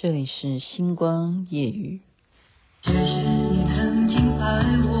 这里是星光夜雨。谢谢你曾经爱我，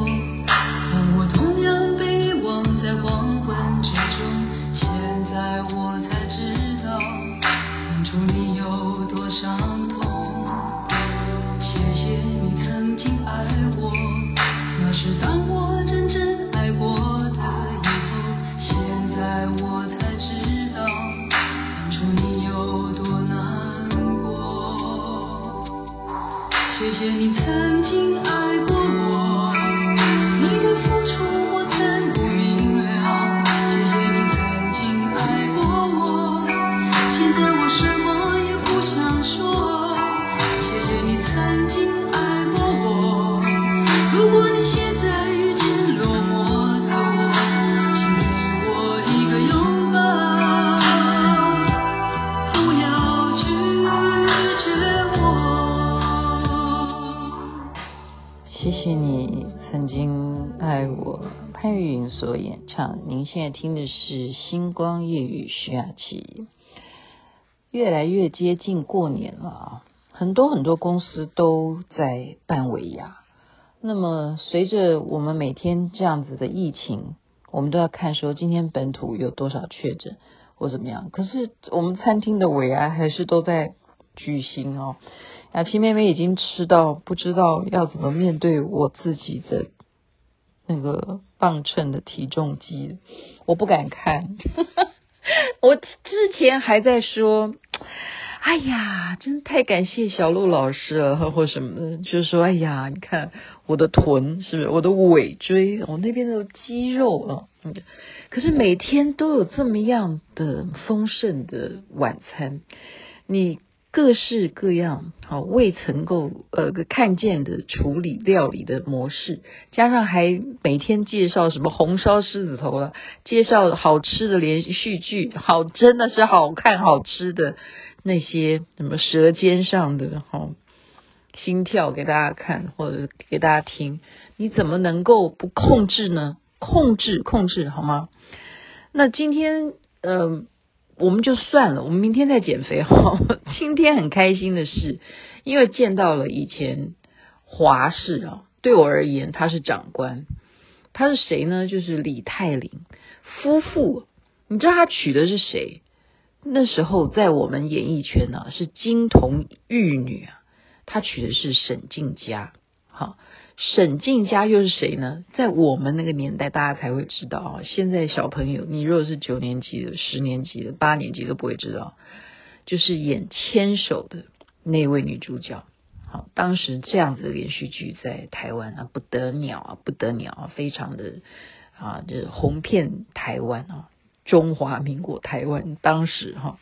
现在听的是《星光夜雨》徐雅琪。越来越接近过年了啊，很多很多公司都在办尾牙。那么，随着我们每天这样子的疫情，我们都要看说今天本土有多少确诊或怎么样。可是我们餐厅的尾牙还是都在举行哦。雅琪妹妹已经吃到不知道要怎么面对我自己的。那个磅秤的体重机，我不敢看。我之前还在说，哎呀，真太感谢小陆老师了，或什么的，就是说，哎呀，你看我的臀是不是？我的尾椎，我那边的肌肉啊。可是每天都有这么样的丰盛的晚餐，你。各式各样好未曾够呃看见的处理料理的模式，加上还每天介绍什么红烧狮子头了，介绍好吃的连续剧，好真的是好看好吃的那些什么舌尖上的哈心跳给大家看或者给大家听，你怎么能够不控制呢？控制控制好吗？那今天嗯。我们就算了，我们明天再减肥哈。今天很开心的是，因为见到了以前华氏啊，对我而言他是长官，他是谁呢？就是李泰林夫妇。你知道他娶的是谁？那时候在我们演艺圈呢、啊，是金童玉女啊，他娶的是沈静佳。好。沈静佳又是谁呢？在我们那个年代，大家才会知道啊。现在小朋友，你如果是九年级的、十年级的、八年级都不会知道，就是演《牵手》的那位女主角。好，当时这样子的连续剧在台湾啊，不得了啊，不得了啊，非常的啊，就是红遍台湾啊，中华民国台湾当时哈。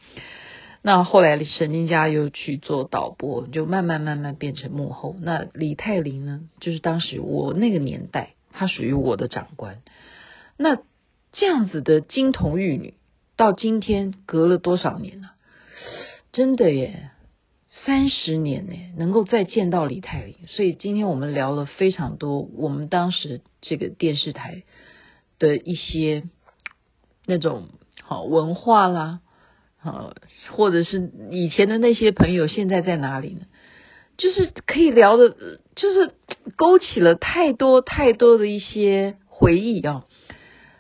那后来沈静佳又去做导播，就慢慢慢慢变成幕后。那李泰林呢，就是当时我那个年代，他属于我的长官。那这样子的金童玉女，到今天隔了多少年了？真的耶，三十年呢，能够再见到李泰林。所以今天我们聊了非常多，我们当时这个电视台的一些那种好文化啦。呃，或者是以前的那些朋友，现在在哪里呢？就是可以聊的，就是勾起了太多太多的一些回忆啊。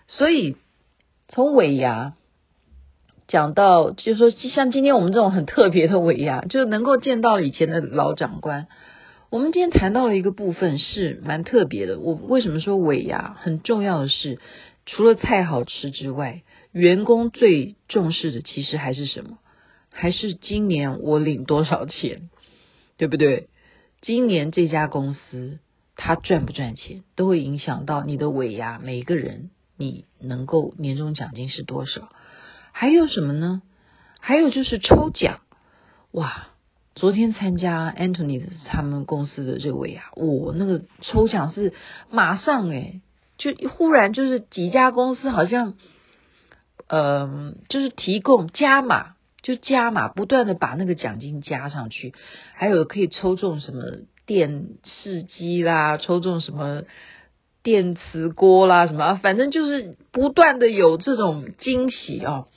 所以从尾牙讲到，就说像今天我们这种很特别的尾牙，就能够见到以前的老长官。我们今天谈到了一个部分是蛮特别的。我为什么说尾牙很重要的是，除了菜好吃之外。员工最重视的其实还是什么？还是今年我领多少钱，对不对？今年这家公司它赚不赚钱，都会影响到你的尾牙。每个人你能够年终奖金是多少？还有什么呢？还有就是抽奖。哇，昨天参加 Anthony 他们公司的这个尾牙，我、那个抽奖是马上诶，就忽然就是几家公司好像。嗯，就是提供加码，就加码，不断的把那个奖金加上去，还有可以抽中什么电视机啦，抽中什么电磁锅啦，什么，反正就是不断的有这种惊喜哦。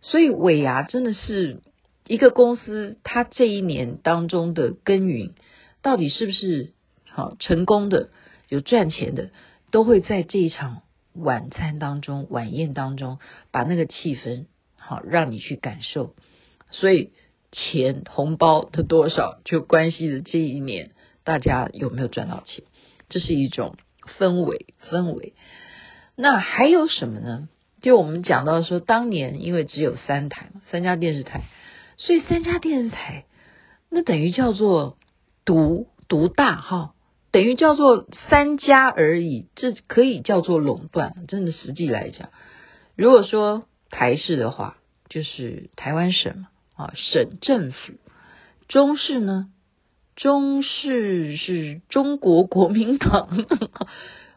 所以尾牙真的是一个公司它这一年当中的耕耘，到底是不是好成功的、有赚钱的，都会在这一场晚餐当中、晚宴当中，把那个气氛好让你去感受。所以钱红包的多少，就关系着这一年大家有没有赚到钱，这是一种氛围氛围。那还有什么呢？就我们讲到说，当年因为只有三台嘛三家电视台，所以三家电视台那等于叫做独独大哈，等于叫做三家而已，这可以叫做垄断。真的，实际来讲，如果说台式的话，就是台湾省。啊，省政府，中式呢？中式是中国国民党，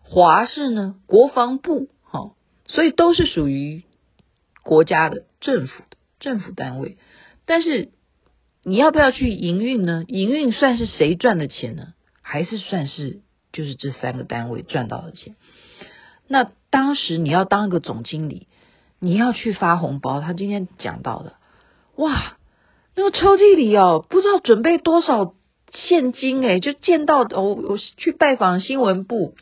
华式呢？国防部，哈，所以都是属于国家的政府的政府单位。但是你要不要去营运呢？营运算是谁赚的钱呢？还是算是就是这三个单位赚到的钱？那当时你要当一个总经理，你要去发红包，他今天讲到的。哇，那个抽屉里哦，不知道准备多少现金诶，就见到哦，我去拜访新闻部，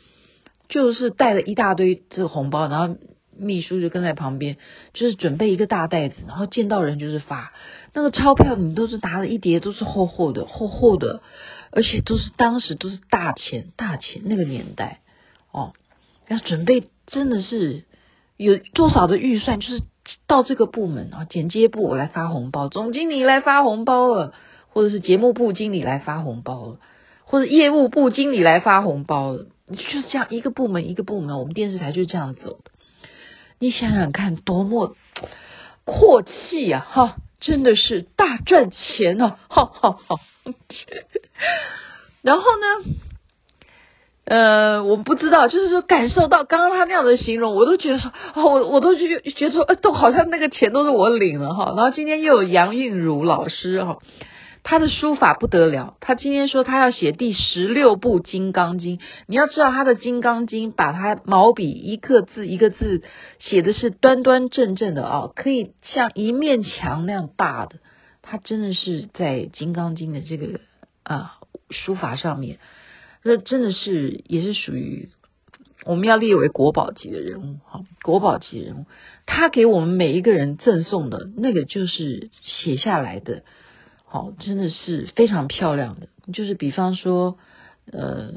就是带了一大堆这个红包，然后秘书就跟在旁边，就是准备一个大袋子，然后见到人就是发那个钞票，你都是拿了一叠，都是厚厚的、厚厚的，而且都是当时都是大钱、大钱那个年代哦，要准备真的是有多少的预算，就是。到这个部门啊，剪接部我来发红包，总经理来发红包了，或者是节目部经理来发红包了，或者业务部经理来发红包了，就是这样一个部门一个部门，我们电视台就这样走的。你想想看，多么阔气呀！哈，真的是大赚钱哦！哈哈哈。然后呢？呃，我不知道，就是说感受到刚刚他那样的形容，我都觉得说，啊，我我都觉觉得说，呃，都好像那个钱都是我领了哈。然后今天又有杨韵如老师哈，他的书法不得了，他今天说他要写第十六部《金刚经》，你要知道他的《金刚经》，把他毛笔一个字一个字写的是端端正正的啊，可以像一面墙那样大的，他真的是在《金刚经》的这个啊书法上面。那真的是也是属于我们要列为国宝级的人物哈，国宝级人物，他给我们每一个人赠送的那个就是写下来的，好，真的是非常漂亮的。就是比方说，呃，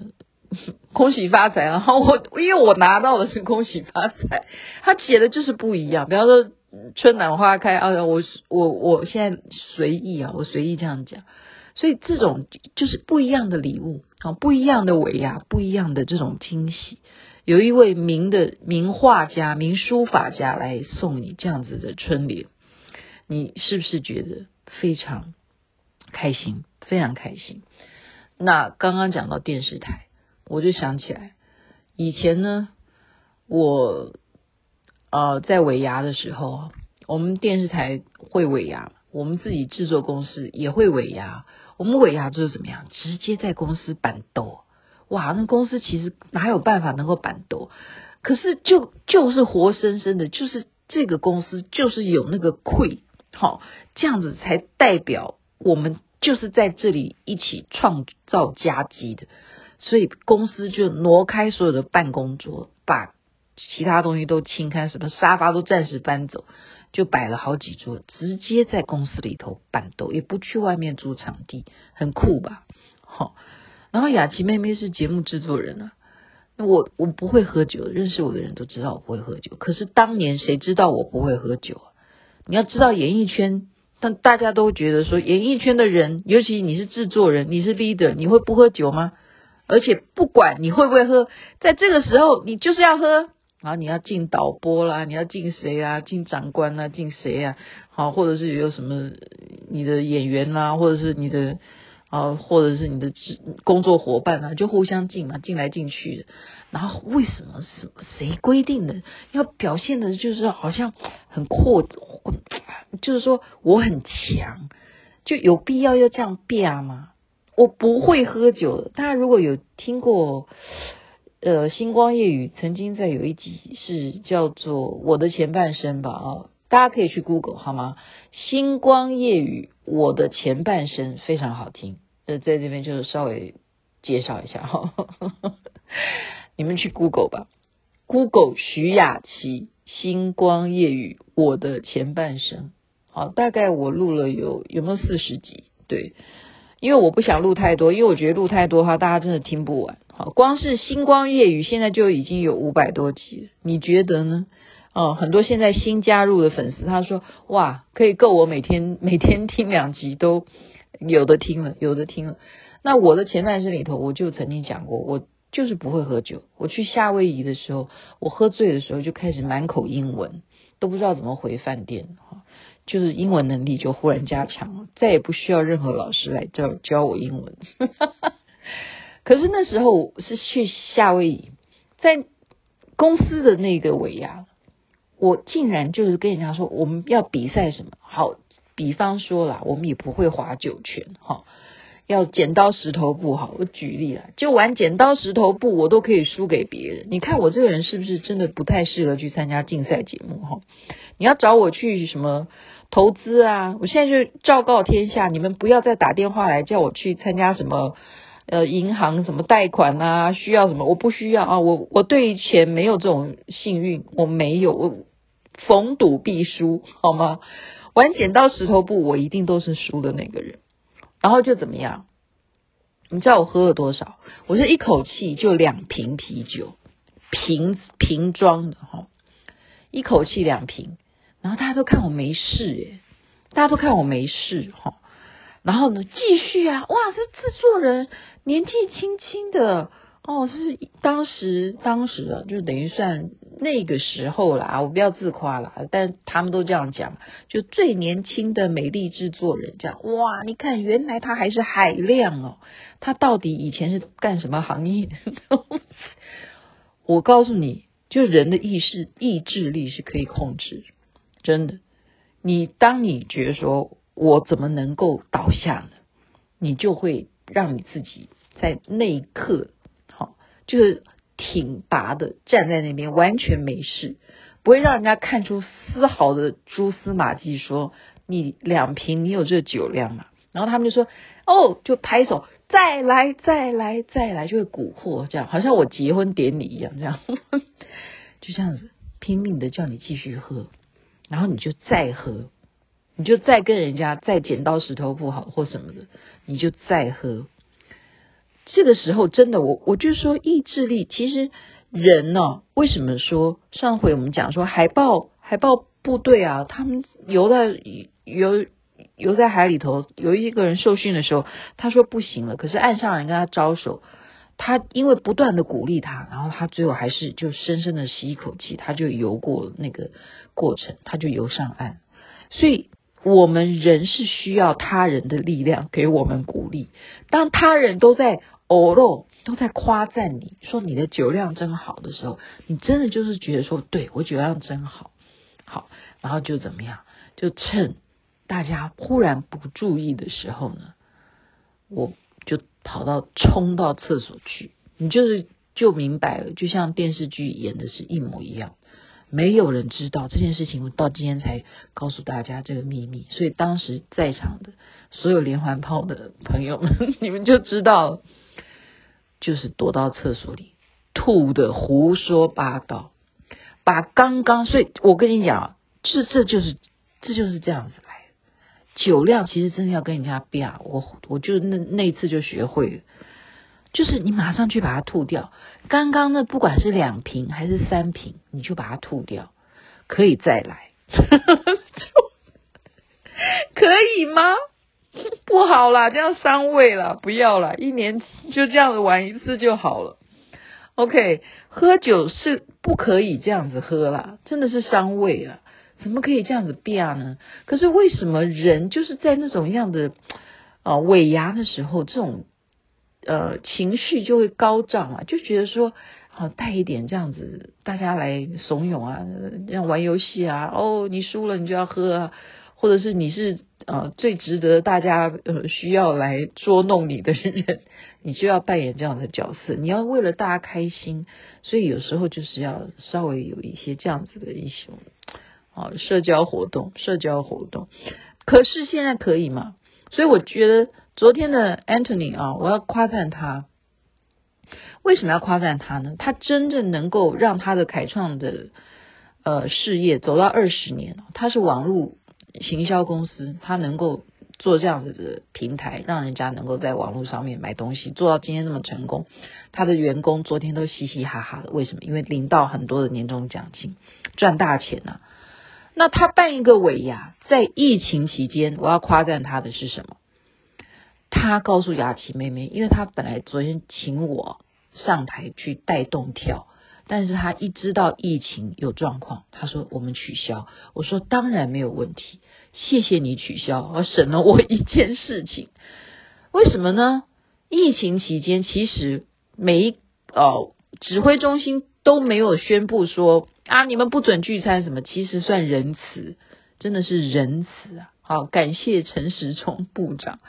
恭喜发财然后！我因为我拿到的是恭喜发财，他写的就是不一样。比方说春暖花开啊，我我我现在随意啊，我随意这样讲。所以这种就是不一样的礼物啊，不一样的尾牙，不一样的这种惊喜。有一位名的名画家、名书法家来送你这样子的春联，你是不是觉得非常开心？非常开心。那刚刚讲到电视台，我就想起来，以前呢，我呃在尾牙的时候，我们电视台会尾牙，我们自己制作公司也会尾牙。我们尾牙就是怎么样？直接在公司办桌，哇！那公司其实哪有办法能够办桌？可是就就是活生生的，就是这个公司就是有那个亏，好，这样子才代表我们就是在这里一起创造佳绩的。所以公司就挪开所有的办公桌，把其他东西都清开，什么沙发都暂时搬走。就摆了好几桌，直接在公司里头办桌，也不去外面租场地，很酷吧？好，然后雅琪妹妹是节目制作人啊，那我我不会喝酒，认识我的人都知道我不会喝酒。可是当年谁知道我不会喝酒啊？你要知道演艺圈，但大家都觉得说演艺圈的人，尤其你是制作人，你是 leader，你会不喝酒吗？而且不管你会不会喝，在这个时候你就是要喝。然后你要敬导播啦，你要敬谁啊？敬长官啊？敬谁啊？好，或者是有什么你的演员啦、啊，或者是你的啊，或者是你的工作伙伴啊，就互相敬嘛，敬来敬去的。然后为什么什么谁规定的要表现的，就是好像很阔，就是说我很强，就有必要要这样变吗？我不会喝酒，大家如果有听过。呃，星光夜雨曾经在有一集是叫做《我的前半生》吧，啊，大家可以去 Google 好吗？星光夜雨，我的前半生非常好听。呃，在这边就是稍微介绍一下哈，你们去 Google 吧，Google 徐雅琪星光夜雨，我的前半生。好，大概我录了有有没有四十集？对，因为我不想录太多，因为我觉得录太多的话，大家真的听不完。好，光是星光夜语现在就已经有五百多集，你觉得呢？哦，很多现在新加入的粉丝，他说哇，可以够我每天每天听两集都有的听了，有的听了。那我的前半生里头，我就曾经讲过，我就是不会喝酒。我去夏威夷的时候，我喝醉的时候就开始满口英文，都不知道怎么回饭店。就是英文能力就忽然加强了，再也不需要任何老师来教教我英文。可是那时候是去夏威夷，在公司的那个尾牙，我竟然就是跟人家说我们要比赛什么？好，比方说啦，我们也不会划九圈，哈，要剪刀石头布，好，我举例了，就玩剪刀石头布，我都可以输给别人。你看我这个人是不是真的不太适合去参加竞赛节目？哈，你要找我去什么？投资啊！我现在就昭告天下，你们不要再打电话来叫我去参加什么呃银行什么贷款啊，需要什么？我不需要啊！我我对钱没有这种幸运，我没有，我逢赌必输，好吗？玩剪刀石头布，我一定都是输的那个人。然后就怎么样？你知道我喝了多少？我是一口气就两瓶啤酒，瓶瓶装的哈，一口气两瓶。然后大家都看我没事耶，大家都看我没事哈。然后呢，继续啊，哇，这制作人年纪轻轻的哦，是当时当时啊，就等于算那个时候啦，我不要自夸啦，但他们都这样讲，就最年轻的美丽制作人这样，哇，你看原来他还是海量哦，他到底以前是干什么行业？我告诉你，就人的意识意志力是可以控制。真的，你当你觉得说我怎么能够倒下呢？你就会让你自己在那一刻，好，就是挺拔的站在那边，完全没事，不会让人家看出丝毫的蛛丝马迹，说你两瓶你有这酒量嘛？然后他们就说哦，就拍手，再来，再来，再来，就会蛊惑这样，好像我结婚典礼一样，这样 就这样子拼命的叫你继续喝。然后你就再喝，你就再跟人家再剪刀石头布好或什么的，你就再喝。这个时候真的，我我就说意志力，其实人呢、为什么说上回我们讲说海豹海豹部队啊，他们游在游游在海里头，有一个人受训的时候，他说不行了，可是岸上人跟他招手，他因为不断的鼓励他，然后他最后还是就深深的吸一口气，他就游过那个。过程，他就游上岸。所以，我们人是需要他人的力量给我们鼓励。当他人都在哦啰，都在夸赞你说你的酒量真好的时候，你真的就是觉得说，对，我酒量真好，好，然后就怎么样？就趁大家忽然不注意的时候呢，我就跑到冲到厕所去。你就是就明白了，就像电视剧演的是一模一样。没有人知道这件事情，我到今天才告诉大家这个秘密。所以当时在场的所有连环炮的朋友们，你们就知道，就是躲到厕所里吐的胡说八道，把刚刚，所以我跟你讲，这这就是这就是这样子来的。酒量其实真的要跟人家比啊，我我就那那一次就学会了。就是你马上去把它吐掉。刚刚那不管是两瓶还是三瓶，你就把它吐掉，可以再来，可以吗？不好啦，这样伤胃了，不要了，一年就这样子玩一次就好了。OK，喝酒是不可以这样子喝啦，真的是伤胃了，怎么可以这样子变呢？可是为什么人就是在那种样的啊尾牙的时候这种？呃，情绪就会高涨啊，就觉得说，好带一点这样子，大家来怂恿啊，这样玩游戏啊，哦，你输了你就要喝啊，或者是你是呃最值得大家呃需要来捉弄你的人，你就要扮演这样的角色，你要为了大家开心，所以有时候就是要稍微有一些这样子的一种啊，社交活动，社交活动。可是现在可以吗？所以我觉得昨天的 Anthony 啊，我要夸赞他。为什么要夸赞他呢？他真正能够让他的凯创的呃事业走到二十年，他是网络行销公司，他能够做这样子的平台，让人家能够在网络上面买东西，做到今天这么成功。他的员工昨天都嘻嘻哈哈的，为什么？因为领到很多的年终奖金，赚大钱呐、那他办一个尾牙，在疫情期间，我要夸赞他的是什么？他告诉雅琪妹妹，因为他本来昨天请我上台去带动跳，但是他一知道疫情有状况，他说我们取消。我说当然没有问题，谢谢你取消，而省了我一件事情。为什么呢？疫情期间，其实每一哦指挥中心都没有宣布说。啊！你们不准聚餐什么？其实算仁慈，真的是仁慈啊！好，感谢陈时中部长，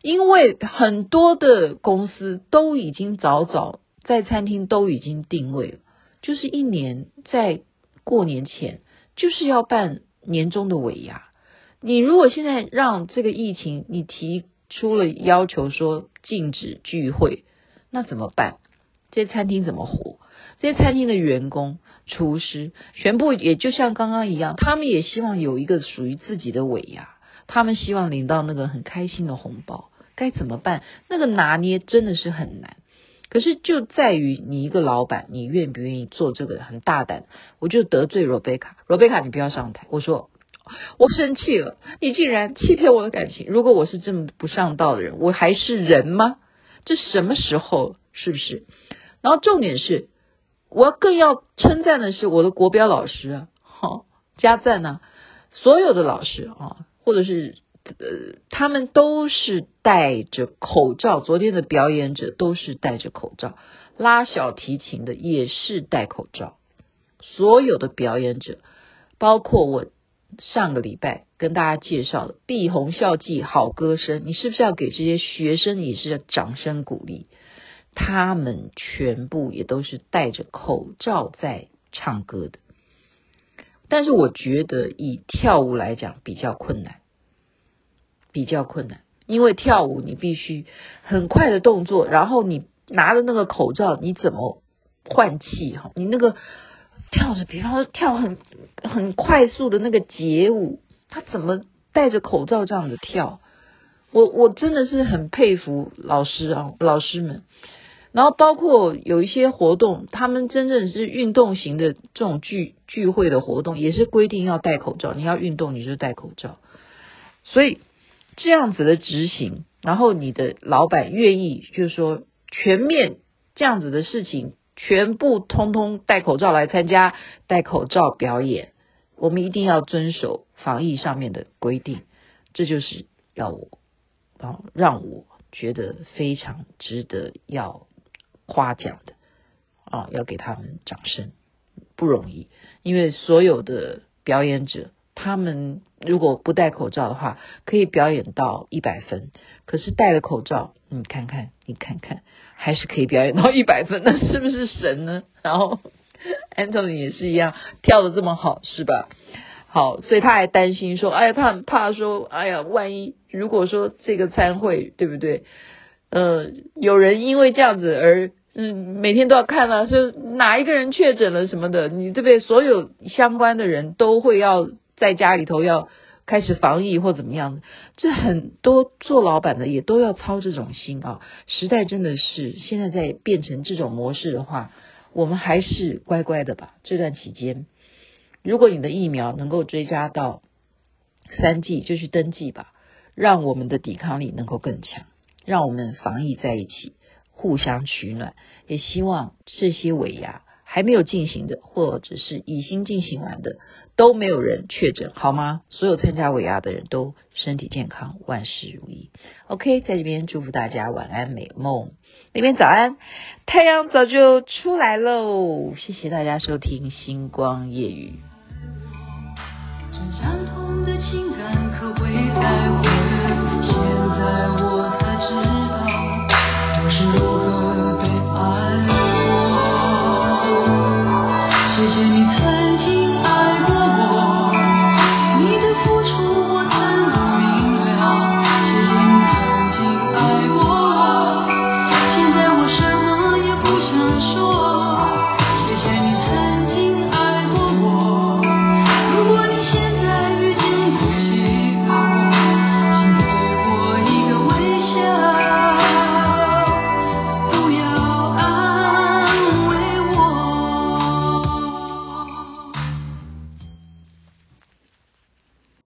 因为很多的公司都已经早早在餐厅都已经定位了，就是一年在过年前就是要办年终的尾牙。你如果现在让这个疫情，你提出了要求说禁止聚会，那怎么办？这些餐厅怎么活？这些餐厅的员工、厨师全部也就像刚刚一样，他们也希望有一个属于自己的尾牙，他们希望领到那个很开心的红包，该怎么办？那个拿捏真的是很难。可是就在于你一个老板，你愿不愿意做这个很大胆？我就得罪罗贝卡，罗贝卡你不要上台。我说我生气了，你竟然欺骗我的感情。如果我是这么不上道的人，我还是人吗？这什么时候？是不是？然后重点是。我更要称赞的是我的国标老师啊，好加赞呐！所有的老师啊，或者是呃，他们都是戴着口罩。昨天的表演者都是戴着口罩，拉小提琴的也是戴口罩。所有的表演者，包括我上个礼拜跟大家介绍的《碧红校记好歌声》，你是不是要给这些学生也是掌声鼓励？他们全部也都是戴着口罩在唱歌的，但是我觉得以跳舞来讲比较困难，比较困难，因为跳舞你必须很快的动作，然后你拿着那个口罩，你怎么换气哈？你那个跳着，比方说跳很很快速的那个街舞，他怎么戴着口罩这样子跳？我我真的是很佩服老师啊，老师们。然后包括有一些活动，他们真正是运动型的这种聚聚会的活动，也是规定要戴口罩。你要运动，你就戴口罩。所以这样子的执行，然后你的老板愿意，就是说全面这样子的事情，全部通通戴口罩来参加，戴口罩表演。我们一定要遵守防疫上面的规定，这就是要我啊，让我觉得非常值得要。夸奖的啊，要给他们掌声，不容易。因为所有的表演者，他们如果不戴口罩的话，可以表演到一百分。可是戴了口罩，你看看，你看看，还是可以表演到 一百分，那是不是神呢？然后 Anthony 也是一样，跳的这么好，是吧？好，所以他还担心说，哎呀，他很怕说，哎呀，万一如果说这个餐会，对不对？呃，有人因为这样子而。嗯，每天都要看啊，是哪一个人确诊了什么的，你对不对？所有相关的人都会要在家里头要开始防疫或怎么样，这很多做老板的也都要操这种心啊。时代真的是现在在变成这种模式的话，我们还是乖乖的吧。这段期间，如果你的疫苗能够追加到三剂，就去登记吧，让我们的抵抗力能够更强，让我们防疫在一起。互相取暖，也希望这些尾牙还没有进行的，或者是已经进行完的，都没有人确诊，好吗？所有参加尾牙的人都身体健康，万事如意。OK，在这边祝福大家晚安，美梦。那边早安，太阳早就出来喽。谢谢大家收听星光夜语。